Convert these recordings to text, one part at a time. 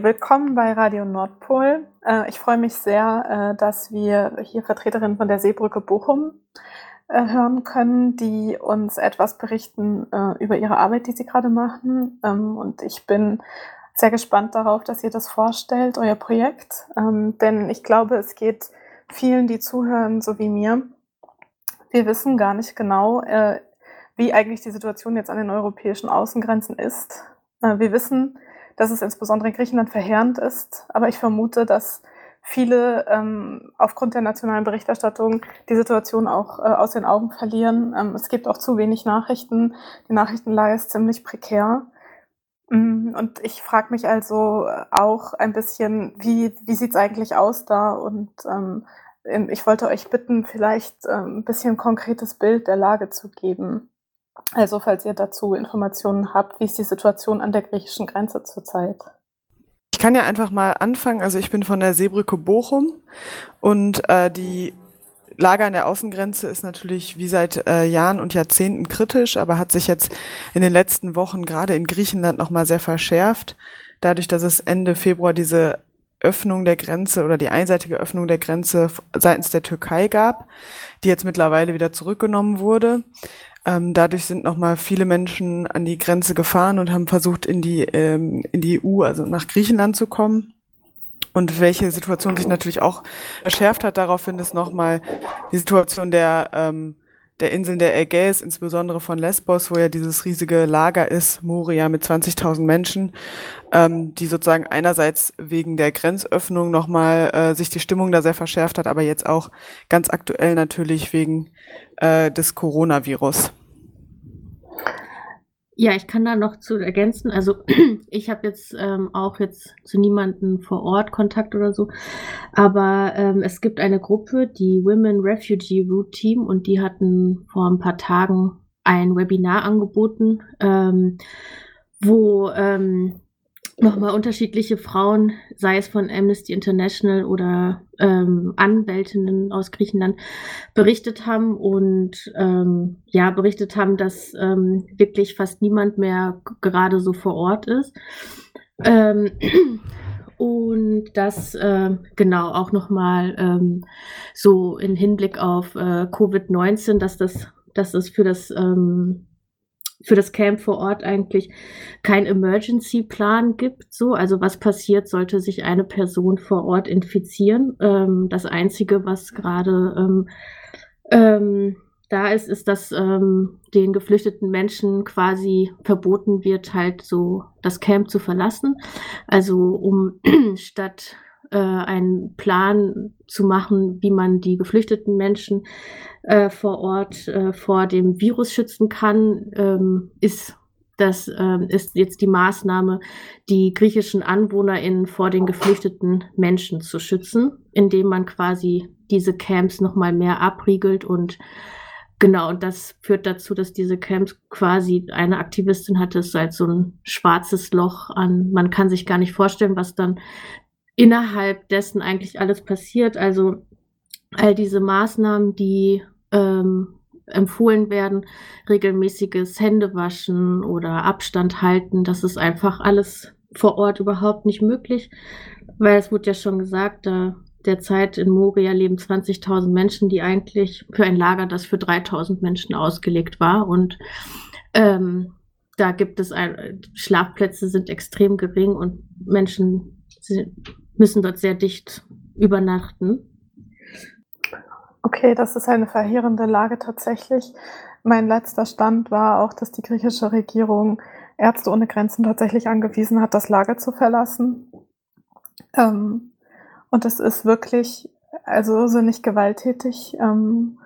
Willkommen bei Radio Nordpol. Äh, ich freue mich sehr, äh, dass wir hier Vertreterinnen von der Seebrücke Bochum äh, hören können, die uns etwas berichten über ihre Arbeit, die sie gerade machen. Ähm, und ich bin sehr gespannt darauf, dass ihr das vorstellt, euer Projekt. Ähm, denn ich glaube, es geht vielen, die zuhören, so wie mir. Wir wissen gar nicht genau, wie eigentlich die Situation jetzt an den europäischen Außengrenzen ist. Wir wissen, dass es insbesondere in Griechenland verheerend ist. Aber ich vermute, dass viele ähm, aufgrund der nationalen Berichterstattung die Situation auch äh, aus den Augen verlieren. Ähm, es gibt auch zu wenig Nachrichten. Die Nachrichtenlage ist ziemlich prekär. Mm, und ich frage mich also auch ein bisschen, wie, wie sieht es eigentlich aus da? Und ähm, ich wollte euch bitten, vielleicht ähm, ein bisschen konkretes Bild der Lage zu geben. Also falls ihr dazu Informationen habt, wie ist die Situation an der griechischen Grenze zurzeit? Ich kann ja einfach mal anfangen. Also ich bin von der Seebrücke Bochum und äh, die Lage an der Außengrenze ist natürlich wie seit äh, Jahren und Jahrzehnten kritisch, aber hat sich jetzt in den letzten Wochen gerade in Griechenland nochmal sehr verschärft. Dadurch, dass es Ende Februar diese Öffnung der Grenze oder die einseitige Öffnung der Grenze seitens der Türkei gab, die jetzt mittlerweile wieder zurückgenommen wurde. Ähm, dadurch sind nochmal viele Menschen an die Grenze gefahren und haben versucht, in die, ähm, in die EU, also nach Griechenland zu kommen. Und welche Situation sich natürlich auch verschärft hat, daraufhin ist nochmal die Situation der, ähm, der Inseln der Ägäis, insbesondere von Lesbos, wo ja dieses riesige Lager ist, Moria mit 20.000 Menschen, ähm, die sozusagen einerseits wegen der Grenzöffnung nochmal äh, sich die Stimmung da sehr verschärft hat, aber jetzt auch ganz aktuell natürlich wegen äh, des Coronavirus. Ja, ich kann da noch zu ergänzen. Also ich habe jetzt ähm, auch jetzt zu niemandem vor Ort Kontakt oder so, aber ähm, es gibt eine Gruppe, die Women Refugee Route Team, und die hatten vor ein paar Tagen ein Webinar angeboten, ähm, wo ähm, nochmal unterschiedliche Frauen, sei es von Amnesty International oder ähm, Anwältinnen aus Griechenland, berichtet haben und ähm, ja, berichtet haben, dass ähm, wirklich fast niemand mehr gerade so vor Ort ist. Ähm, und das äh, genau auch nochmal ähm, so in Hinblick auf äh, Covid-19, dass das, dass das für das ähm, für das Camp vor Ort eigentlich kein Emergency-Plan gibt. So, also was passiert, sollte sich eine Person vor Ort infizieren. Ähm, das Einzige, was gerade ähm, ähm, da ist, ist, dass ähm, den geflüchteten Menschen quasi verboten wird, halt so das Camp zu verlassen. Also um statt äh, einen Plan zu machen, wie man die geflüchteten Menschen äh, vor Ort äh, vor dem Virus schützen kann, ähm, ist das ähm, ist jetzt die Maßnahme, die griechischen AnwohnerInnen vor den geflüchteten Menschen zu schützen, indem man quasi diese Camps nochmal mehr abriegelt und Genau, und das führt dazu, dass diese Camps quasi eine Aktivistin hatte, es ist halt so ein schwarzes Loch an, man kann sich gar nicht vorstellen, was dann innerhalb dessen eigentlich alles passiert. Also all diese Maßnahmen, die ähm, empfohlen werden, regelmäßiges Händewaschen oder Abstand halten, das ist einfach alles vor Ort überhaupt nicht möglich, weil es wurde ja schon gesagt, da derzeit in Moria leben 20.000 Menschen, die eigentlich für ein Lager, das für 3.000 Menschen ausgelegt war und ähm, da gibt es ein, Schlafplätze sind extrem gering und Menschen müssen dort sehr dicht übernachten. Okay, das ist eine verheerende Lage tatsächlich. Mein letzter Stand war auch, dass die griechische Regierung Ärzte ohne Grenzen tatsächlich angewiesen hat, das Lager zu verlassen. Ähm, und es ist wirklich, also so nicht gewalttätig. Ähm,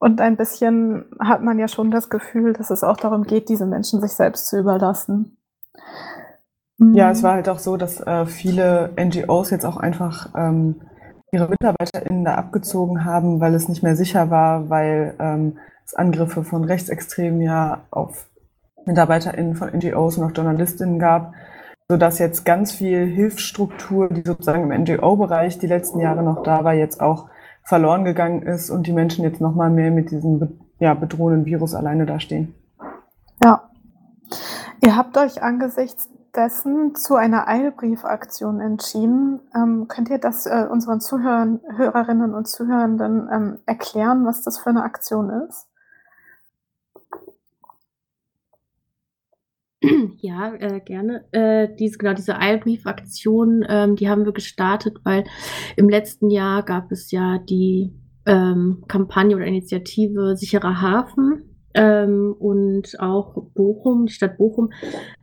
und ein bisschen hat man ja schon das Gefühl, dass es auch darum geht, diese Menschen sich selbst zu überlassen. Ja, es war halt auch so, dass äh, viele NGOs jetzt auch einfach ähm, ihre MitarbeiterInnen da abgezogen haben, weil es nicht mehr sicher war, weil ähm, es Angriffe von Rechtsextremen ja auf MitarbeiterInnen von NGOs und auch JournalistInnen gab, sodass jetzt ganz viel Hilfsstruktur, die sozusagen im NGO-Bereich die letzten Jahre noch da war, jetzt auch verloren gegangen ist und die Menschen jetzt nochmal mehr mit diesem ja, bedrohenden Virus alleine dastehen. Ja. Ihr habt euch angesichts stattdessen zu einer Eilbriefaktion entschieden. Ähm, könnt ihr das äh, unseren Zuhörern, Hörerinnen und Zuhörenden ähm, erklären, was das für eine Aktion ist? Ja, äh, gerne. Äh, diese, genau, diese Eilbriefaktion, ähm, die haben wir gestartet, weil im letzten Jahr gab es ja die ähm, Kampagne oder Initiative Sicherer Hafen ähm, und auch Bochum, die Stadt Bochum,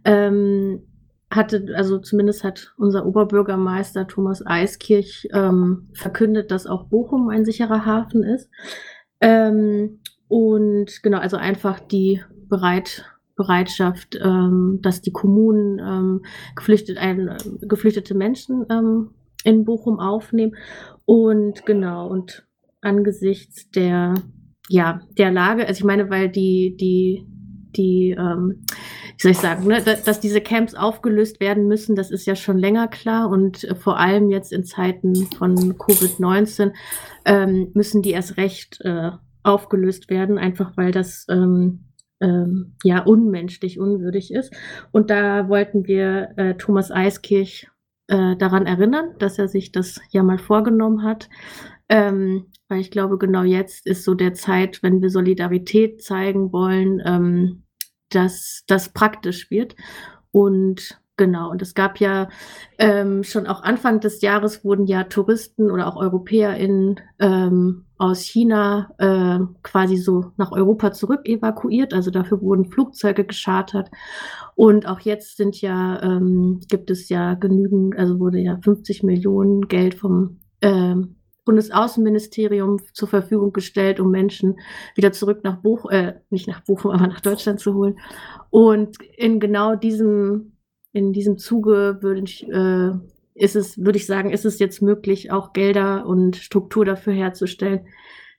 ähm, hatte, also zumindest hat unser Oberbürgermeister Thomas Eiskirch ähm, verkündet, dass auch Bochum ein sicherer Hafen ist. Ähm, und genau, also einfach die Bereit, Bereitschaft, ähm, dass die Kommunen ähm, geflüchtet, ein, geflüchtete Menschen ähm, in Bochum aufnehmen. Und genau, und angesichts der, ja, der Lage, also ich meine, weil die, die, die, ähm, wie soll ich sagen, ne, dass, dass diese Camps aufgelöst werden müssen, das ist ja schon länger klar und äh, vor allem jetzt in Zeiten von Covid-19 ähm, müssen die erst recht äh, aufgelöst werden, einfach weil das ähm, ähm, ja unmenschlich, unwürdig ist. Und da wollten wir äh, Thomas Eiskirch äh, daran erinnern, dass er sich das ja mal vorgenommen hat. Ähm, weil ich glaube, genau jetzt ist so der Zeit, wenn wir Solidarität zeigen wollen, ähm, dass das praktisch wird. Und Genau, und es gab ja ähm, schon auch Anfang des Jahres wurden ja Touristen oder auch EuropäerInnen ähm, aus China äh, quasi so nach Europa zurück evakuiert. Also dafür wurden Flugzeuge geschartert. Und auch jetzt sind ja, ähm, gibt es ja genügend, also wurde ja 50 Millionen Geld vom ähm, Bundesaußenministerium zur Verfügung gestellt, um Menschen wieder zurück nach Bochum, äh, nicht nach Bochum, aber nach Deutschland zu holen. Und in genau diesem in diesem Zuge würde ich, äh, ist es, würde ich sagen, ist es jetzt möglich, auch Gelder und Struktur dafür herzustellen,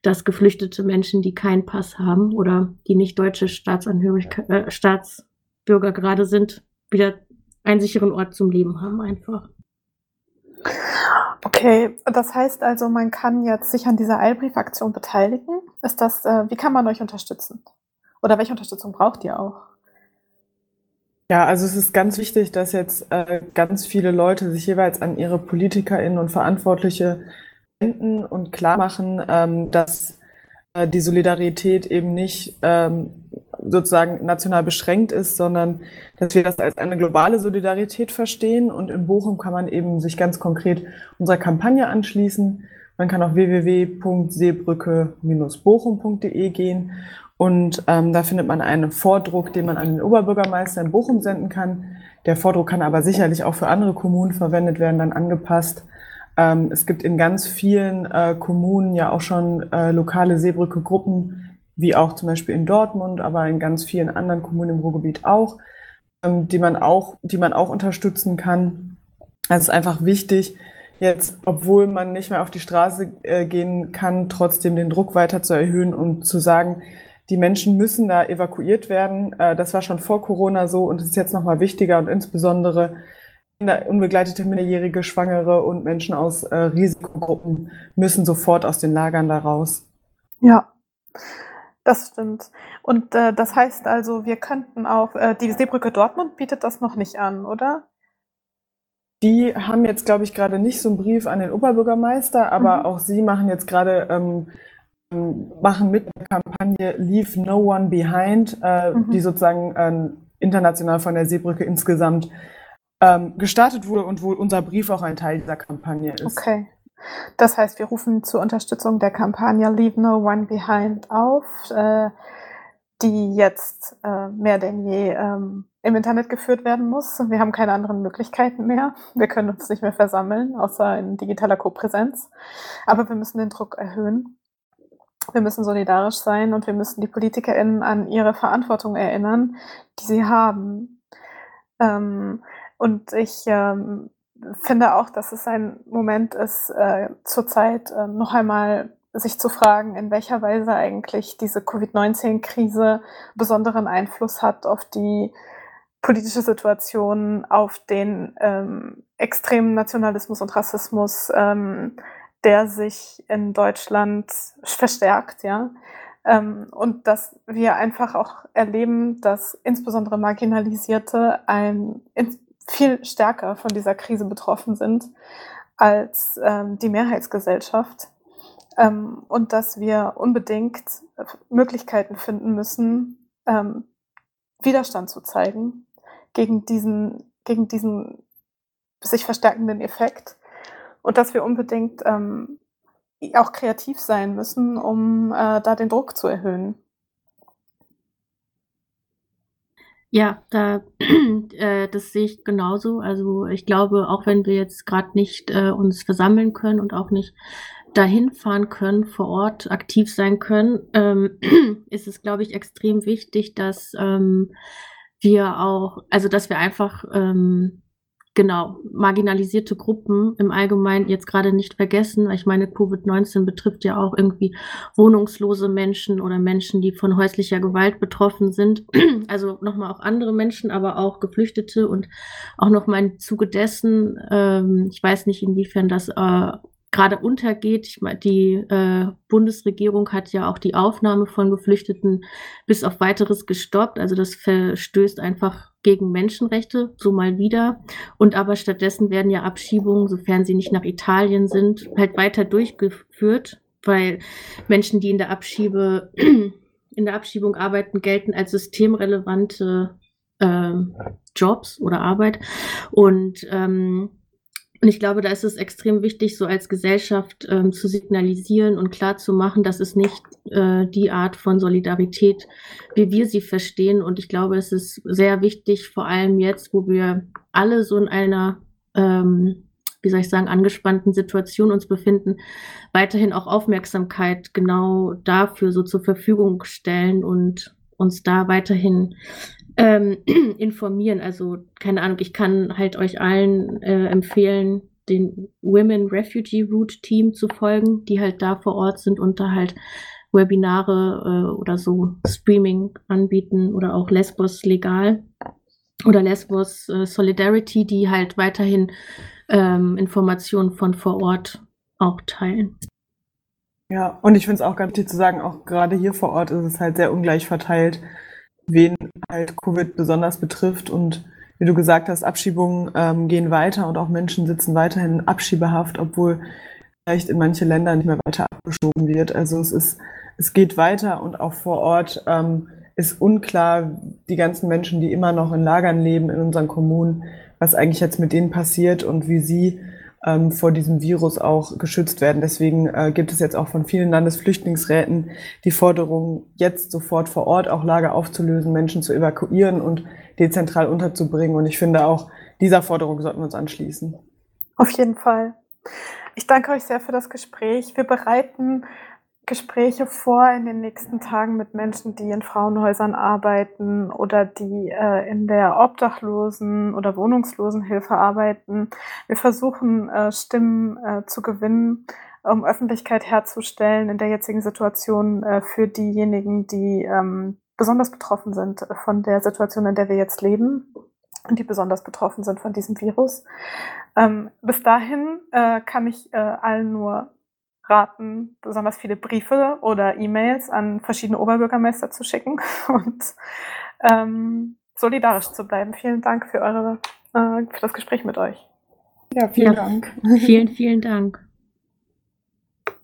dass geflüchtete Menschen, die keinen Pass haben oder die nicht deutsche Staatsangehörigkeit, äh, Staatsbürger gerade sind, wieder einen sicheren Ort zum Leben haben einfach. Okay, das heißt also, man kann jetzt sich an dieser Eilbriefaktion beteiligen. Ist das, äh, wie kann man euch unterstützen? Oder welche Unterstützung braucht ihr auch? Ja, also es ist ganz wichtig, dass jetzt äh, ganz viele Leute sich jeweils an ihre PolitikerInnen und Verantwortliche wenden und klar machen, ähm, dass äh, die Solidarität eben nicht ähm, sozusagen national beschränkt ist, sondern dass wir das als eine globale Solidarität verstehen. Und in Bochum kann man eben sich ganz konkret unserer Kampagne anschließen. Man kann auf www.seebrücke-bochum.de gehen und ähm, da findet man einen Vordruck, den man an den Oberbürgermeister in Bochum senden kann. Der Vordruck kann aber sicherlich auch für andere Kommunen verwendet werden, dann angepasst. Ähm, es gibt in ganz vielen äh, Kommunen ja auch schon äh, lokale Seebrücke-Gruppen, wie auch zum Beispiel in Dortmund, aber in ganz vielen anderen Kommunen im Ruhrgebiet auch, ähm, die man auch, die man auch unterstützen kann. Es ist einfach wichtig, jetzt, obwohl man nicht mehr auf die Straße äh, gehen kann, trotzdem den Druck weiter zu erhöhen und zu sagen, die Menschen müssen da evakuiert werden. Äh, das war schon vor Corona so und es ist jetzt nochmal wichtiger und insbesondere unbegleitete Minderjährige, Schwangere und Menschen aus äh, Risikogruppen müssen sofort aus den Lagern da raus. Ja, das stimmt. Und äh, das heißt also, wir könnten auch, äh, die Seebrücke Dortmund bietet das noch nicht an, oder? Die haben jetzt, glaube ich, gerade nicht so einen Brief an den Oberbürgermeister, aber mhm. auch sie machen jetzt gerade ähm, machen mit der Kampagne Leave No One Behind, äh, mhm. die sozusagen äh, international von der Seebrücke insgesamt ähm, gestartet wurde und wo unser Brief auch ein Teil dieser Kampagne ist. Okay. Das heißt, wir rufen zur Unterstützung der Kampagne Leave No One Behind auf, äh, die jetzt äh, mehr denn je ähm, im Internet geführt werden muss. Wir haben keine anderen Möglichkeiten mehr. Wir können uns nicht mehr versammeln, außer in digitaler Kopräsenz. Aber wir müssen den Druck erhöhen wir müssen solidarisch sein und wir müssen die PolitikerInnen an ihre Verantwortung erinnern, die sie haben. Ähm, und ich ähm, finde auch, dass es ein Moment ist, äh, zurzeit äh, noch einmal sich zu fragen, in welcher Weise eigentlich diese Covid-19-Krise besonderen Einfluss hat auf die politische Situation, auf den ähm, extremen Nationalismus und Rassismus, ähm, der sich in Deutschland verstärkt, ja. Ähm, und dass wir einfach auch erleben, dass insbesondere Marginalisierte ein, in, viel stärker von dieser Krise betroffen sind als ähm, die Mehrheitsgesellschaft ähm, und dass wir unbedingt Möglichkeiten finden müssen, ähm, Widerstand zu zeigen gegen diesen, gegen diesen sich verstärkenden Effekt und dass wir unbedingt ähm, auch kreativ sein müssen, um äh, da den Druck zu erhöhen. Ja, da, äh, das sehe ich genauso. Also ich glaube, auch wenn wir jetzt gerade nicht äh, uns versammeln können und auch nicht dahin fahren können, vor Ort aktiv sein können, ähm, ist es, glaube ich, extrem wichtig, dass ähm, wir auch, also dass wir einfach ähm, genau, marginalisierte Gruppen im Allgemeinen jetzt gerade nicht vergessen. Ich meine, Covid-19 betrifft ja auch irgendwie wohnungslose Menschen oder Menschen, die von häuslicher Gewalt betroffen sind. Also nochmal auch andere Menschen, aber auch Geflüchtete und auch nochmal im Zuge dessen, ähm, ich weiß nicht, inwiefern das äh, gerade untergeht. Ich meine, die äh, Bundesregierung hat ja auch die Aufnahme von Geflüchteten bis auf weiteres gestoppt. Also das verstößt einfach gegen Menschenrechte, so mal wieder. Und aber stattdessen werden ja Abschiebungen, sofern sie nicht nach Italien sind, halt weiter durchgeführt, weil Menschen, die in der Abschiebe in der Abschiebung arbeiten, gelten als systemrelevante äh, Jobs oder Arbeit. Und ähm, und ich glaube, da ist es extrem wichtig, so als Gesellschaft ähm, zu signalisieren und klar zu machen, dass es nicht äh, die Art von Solidarität, wie wir sie verstehen. Und ich glaube, es ist sehr wichtig, vor allem jetzt, wo wir alle so in einer, ähm, wie soll ich sagen, angespannten Situation uns befinden, weiterhin auch Aufmerksamkeit genau dafür so zur Verfügung stellen und uns da weiterhin ähm, informieren. Also keine Ahnung, ich kann halt euch allen äh, empfehlen, den Women Refugee Route Team zu folgen, die halt da vor Ort sind und da halt Webinare äh, oder so Streaming anbieten oder auch Lesbos legal oder Lesbos äh, Solidarity, die halt weiterhin ähm, Informationen von vor Ort auch teilen. Ja, und ich finde es auch ganz wichtig zu sagen, auch gerade hier vor Ort ist es halt sehr ungleich verteilt wen halt Covid besonders betrifft. Und wie du gesagt hast, Abschiebungen ähm, gehen weiter und auch Menschen sitzen weiterhin in Abschiebehaft, obwohl vielleicht in manche Länder nicht mehr weiter abgeschoben wird. Also es ist, es geht weiter und auch vor Ort ähm, ist unklar, die ganzen Menschen, die immer noch in Lagern leben in unseren Kommunen, was eigentlich jetzt mit denen passiert und wie sie ähm, vor diesem Virus auch geschützt werden. Deswegen äh, gibt es jetzt auch von vielen Landesflüchtlingsräten die Forderung, jetzt sofort vor Ort auch Lager aufzulösen, Menschen zu evakuieren und dezentral unterzubringen. Und ich finde auch, dieser Forderung sollten wir uns anschließen. Auf jeden Fall. Ich danke euch sehr für das Gespräch. Wir bereiten Gespräche vor in den nächsten Tagen mit Menschen, die in Frauenhäusern arbeiten oder die äh, in der Obdachlosen- oder Wohnungslosenhilfe arbeiten. Wir versuchen, äh, Stimmen äh, zu gewinnen, um Öffentlichkeit herzustellen in der jetzigen Situation äh, für diejenigen, die ähm, besonders betroffen sind von der Situation, in der wir jetzt leben und die besonders betroffen sind von diesem Virus. Ähm, bis dahin äh, kann ich äh, allen nur raten, besonders viele Briefe oder E-Mails an verschiedene Oberbürgermeister zu schicken und ähm, solidarisch zu bleiben. Vielen Dank für eure äh, für das Gespräch mit euch. Ja, vielen ja. Dank. Vielen, vielen Dank.